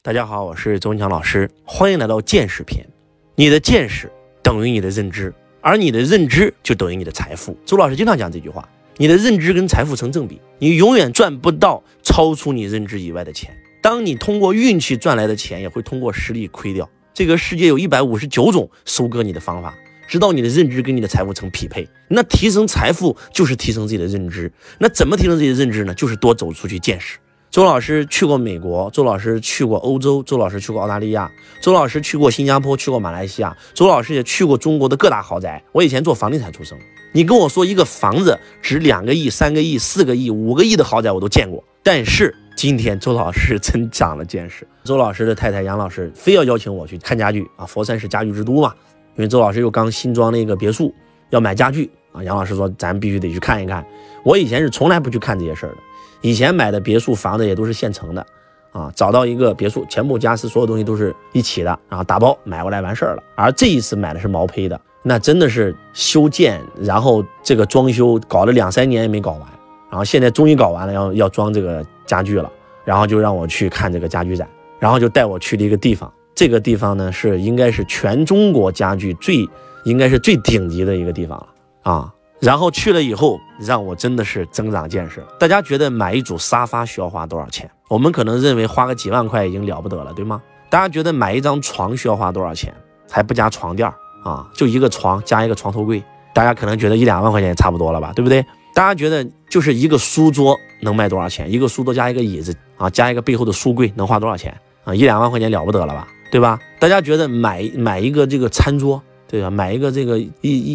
大家好，我是周文强老师，欢迎来到见识篇。你的见识等于你的认知，而你的认知就等于你的财富。周老师经常讲这句话：你的认知跟财富成正比，你永远赚不到超出你认知以外的钱。当你通过运气赚来的钱，也会通过实力亏掉。这个世界有一百五十九种收割你的方法，直到你的认知跟你的财富成匹配。那提升财富就是提升自己的认知。那怎么提升自己的认知呢？就是多走出去见识。周老师去过美国，周老师去过欧洲，周老师去过澳大利亚，周老师去过新加坡，去过马来西亚，周老师也去过中国的各大豪宅。我以前做房地产出身，你跟我说一个房子值两个亿、三个亿、四个亿、五个亿的豪宅，我都见过。但是今天周老师真长了见识。周老师的太太杨老师非要邀请我去看家具啊，佛山是家具之都嘛，因为周老师又刚新装了一个别墅，要买家具啊。杨老师说咱必须得去看一看。我以前是从来不去看这些事儿的。以前买的别墅房子也都是现成的，啊，找到一个别墅，全部家私所有东西都是一起的，然后打包买过来完事儿了。而这一次买的是毛坯的，那真的是修建，然后这个装修搞了两三年也没搞完，然后现在终于搞完了，要要装这个家具了，然后就让我去看这个家具展，然后就带我去了一个地方，这个地方呢是应该是全中国家具最应该是最顶级的一个地方了啊。然后去了以后，让我真的是增长见识。大家觉得买一组沙发需要花多少钱？我们可能认为花个几万块已经了不得了，对吗？大家觉得买一张床需要花多少钱？还不加床垫啊？就一个床加一个床头柜，大家可能觉得一两万块钱也差不多了吧，对不对？大家觉得就是一个书桌能卖多少钱？一个书桌加一个椅子啊，加一个背后的书柜能花多少钱啊？一两万块钱了不得了吧，对吧？大家觉得买买一个这个餐桌？对吧？买一个这个一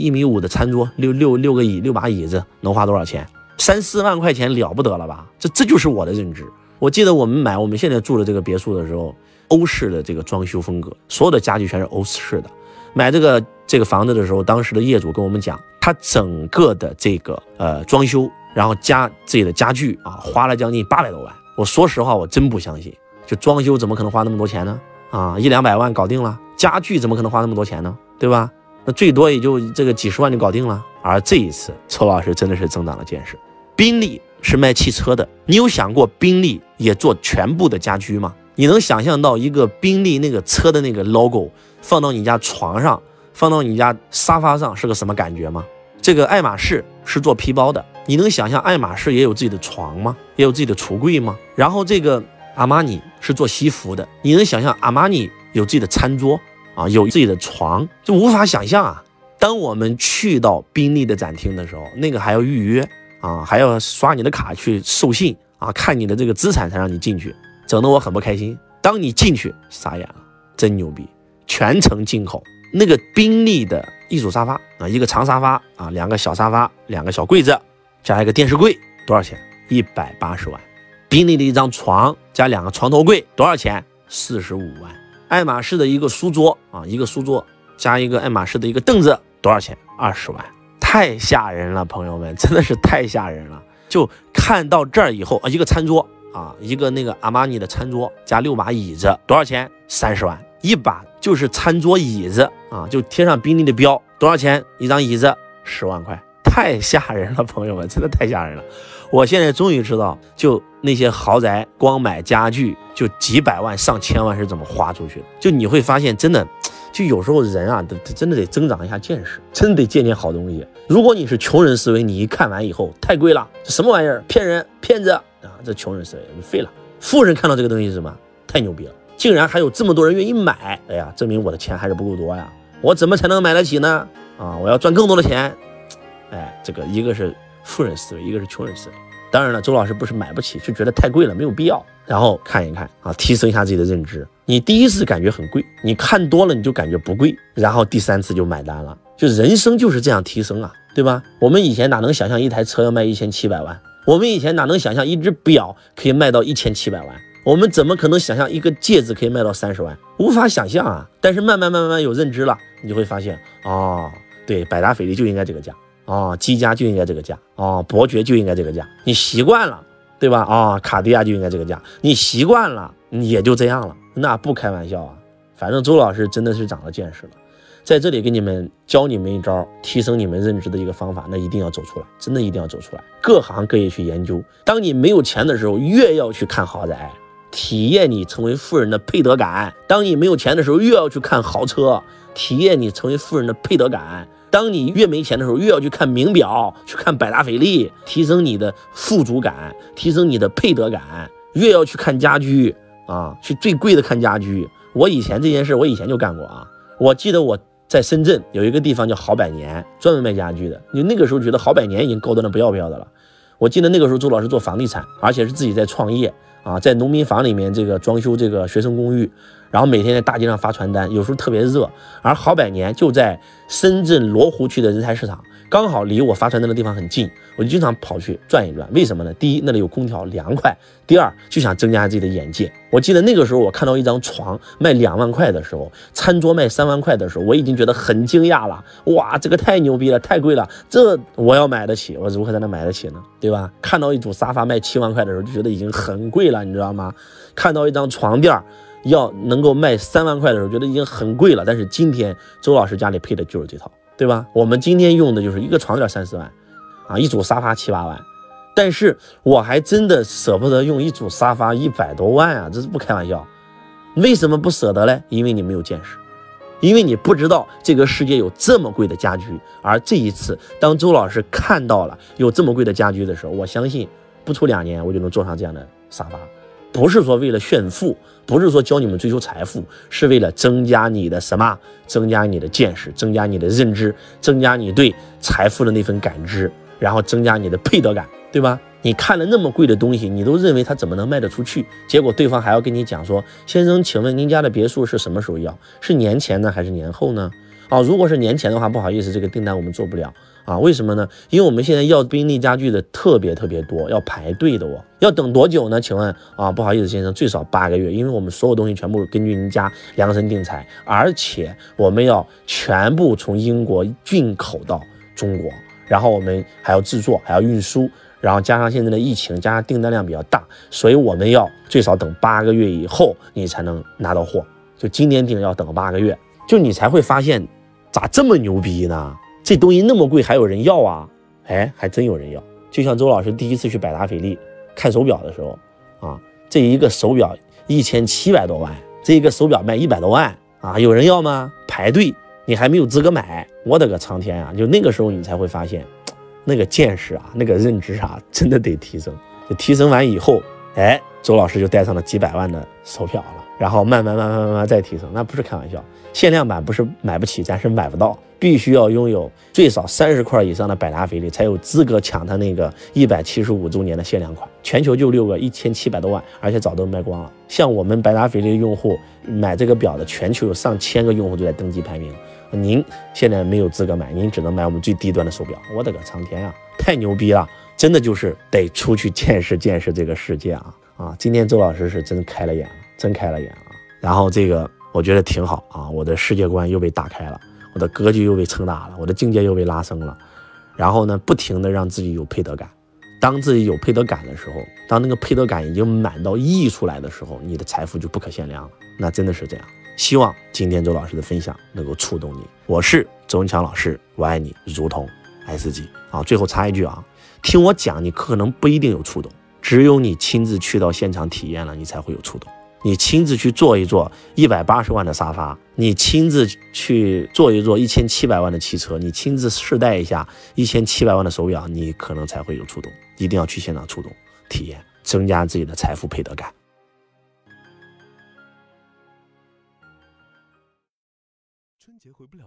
一米五的餐桌，六六六个椅，六把椅子，能花多少钱？三四万块钱了不得了吧？这这就是我的认知。我记得我们买我们现在住的这个别墅的时候，欧式的这个装修风格，所有的家具全是欧式的。买这个这个房子的时候，当时的业主跟我们讲，他整个的这个呃装修，然后加自己的家具啊，花了将近八百多万。我说实话，我真不相信，就装修怎么可能花那么多钱呢？啊，一两百万搞定了，家具怎么可能花那么多钱呢？对吧？那最多也就这个几十万就搞定了。而这一次，周老师真的是增长了见识。宾利是卖汽车的，你有想过宾利也做全部的家居吗？你能想象到一个宾利那个车的那个 logo 放到你家床上，放到你家沙发上是个什么感觉吗？这个爱马仕是做皮包的，你能想象爱马仕也有自己的床吗？也有自己的橱柜吗？然后这个阿玛尼是做西服的，你能想象阿玛尼有自己的餐桌？啊，有自己的床就无法想象啊！当我们去到宾利的展厅的时候，那个还要预约啊，还要刷你的卡去授信啊，看你的这个资产才让你进去，整得我很不开心。当你进去，傻眼了，真牛逼，全程进口。那个宾利的一组沙发啊，一个长沙发啊，两个小沙发，两个小柜子，加一个电视柜，多少钱？一百八十万。宾利的一张床加两个床头柜，多少钱？四十五万。爱马仕的一个书桌啊，一个书桌加一个爱马仕的一个凳子，多少钱？二十万，太吓人了，朋友们，真的是太吓人了。就看到这儿以后啊，一个餐桌啊，一个那个阿玛尼的餐桌加六把椅子，多少钱？三十万，一把就是餐桌椅子啊，就贴上宾利的标，多少钱？一张椅子十万块，太吓人了，朋友们，真的太吓人了。我现在终于知道，就那些豪宅，光买家具就几百万、上千万是怎么花出去的。就你会发现，真的，就有时候人啊，得真的得增长一下见识，真得见见好东西。如果你是穷人思维，你一看完以后太贵了，这什么玩意儿？骗人，骗子啊！这穷人思维，废了。富人看到这个东西是什么？太牛逼了，竟然还有这么多人愿意买。哎呀，证明我的钱还是不够多呀。我怎么才能买得起呢？啊，我要赚更多的钱。哎，这个一个是。富人思维，一个是穷人思维。当然了，周老师不是买不起，是觉得太贵了，没有必要。然后看一看啊，提升一下自己的认知。你第一次感觉很贵，你看多了你就感觉不贵，然后第三次就买单了。就人生就是这样提升啊，对吧？我们以前哪能想象一台车要卖一千七百万？我们以前哪能想象一只表可以卖到一千七百万？我们怎么可能想象一个戒指可以卖到三十万？无法想象啊！但是慢慢慢慢有认知了，你就会发现，哦，对，百达翡丽就应该这个价。啊，积家就应该这个价啊，伯爵就应该这个价，你习惯了，对吧？啊，卡地亚就应该这个价，你习惯了，也就这样了。那不开玩笑啊，反正周老师真的是长了见识了，在这里给你们教你们一招提升你们认知的一个方法，那一定要走出来，真的一定要走出来，各行各业去研究。当你没有钱的时候，越要去看豪宅，体验你成为富人的配得感。当你没有钱的时候，越要去看豪车，体验你成为富人的配得感。当你越没钱的时候，越要去看名表，去看百达翡丽，提升你的富足感，提升你的配得感。越要去看家居啊，去最贵的看家居。我以前这件事，我以前就干过啊。我记得我在深圳有一个地方叫好百年，专门卖家居的。你那个时候觉得好百年已经高端的不要不要的了。我记得那个时候周老师做房地产，而且是自己在创业啊，在农民房里面这个装修这个学生公寓，然后每天在大街上发传单，有时候特别热。而好百年就在深圳罗湖区的人才市场。刚好离我发传单的地方很近，我就经常跑去转一转。为什么呢？第一，那里有空调，凉快；第二，就想增加自己的眼界。我记得那个时候，我看到一张床卖两万块的时候，餐桌卖三万块的时候，我已经觉得很惊讶了。哇，这个太牛逼了，太贵了，这我要买得起，我如何才能买得起呢？对吧？看到一组沙发卖七万块的时候，就觉得已经很贵了，你知道吗？看到一张床垫要能够卖三万块的时候，觉得已经很贵了。但是今天周老师家里配的就是这套。对吧？我们今天用的就是一个床垫三四万，啊，一组沙发七八万，但是我还真的舍不得用一组沙发一百多万啊，这是不开玩笑。为什么不舍得嘞？因为你没有见识，因为你不知道这个世界有这么贵的家居。而这一次，当周老师看到了有这么贵的家居的时候，我相信不出两年我就能坐上这样的沙发。不是说为了炫富，不是说教你们追求财富，是为了增加你的什么？增加你的见识，增加你的认知，增加你对财富的那份感知，然后增加你的配得感，对吧？你看了那么贵的东西，你都认为它怎么能卖得出去？结果对方还要跟你讲说：“先生，请问您家的别墅是什么时候要？是年前呢，还是年后呢？”啊，如果是年前的话，不好意思，这个订单我们做不了啊。为什么呢？因为我们现在要宾利家具的特别特别多，要排队的哦。要等多久呢？请问啊，不好意思，先生，最少八个月，因为我们所有东西全部根据您家量身定裁，而且我们要全部从英国进口到中国，然后我们还要制作，还要运输，然后加上现在的疫情，加上订单量比较大，所以我们要最少等八个月以后你才能拿到货。就今年订要等八个月，就你才会发现。咋这么牛逼呢？这东西那么贵，还有人要啊？哎，还真有人要。就像周老师第一次去百达翡丽看手表的时候，啊，这一个手表一千七百多万，这一个手表卖一百多万啊，有人要吗？排队，你还没有资格买。我的个苍天啊！就那个时候你才会发现，那个见识啊，那个认知啊，真的得提升。就提升完以后，哎，周老师就戴上了几百万的手表了。然后慢慢慢慢慢慢再提升，那不是开玩笑。限量版不是买不起，咱是买不到，必须要拥有最少三十块以上的百达翡丽，才有资格抢它那个一百七十五周年的限量款。全球就六个，一千七百多万，而且早都卖光了。像我们百达翡丽的用户买这个表的，全球有上千个用户都在登记排名。您现在没有资格买，您只能买我们最低端的手表。我的个苍天啊，太牛逼了！真的就是得出去见识见识这个世界啊啊！今天周老师是真开了眼了。真开了眼了，然后这个我觉得挺好啊，我的世界观又被打开了，我的格局又被撑大了，我的境界又被拉升了，然后呢，不停的让自己有配得感，当自己有配得感的时候，当那个配得感已经满到溢出来的时候，你的财富就不可限量了，那真的是这样。希望今天周老师的分享能够触动你，我是周文强老师，我爱你如同爱自己啊。最后插一句啊，听我讲，你可能不一定有触动，只有你亲自去到现场体验了，你才会有触动。你亲自去坐一坐一百八十万的沙发，你亲自去坐一坐一千七百万的汽车，你亲自试戴一下一千七百万的手表，你可能才会有触动。一定要去现场触动体验，增加自己的财富配得感。春节回不了。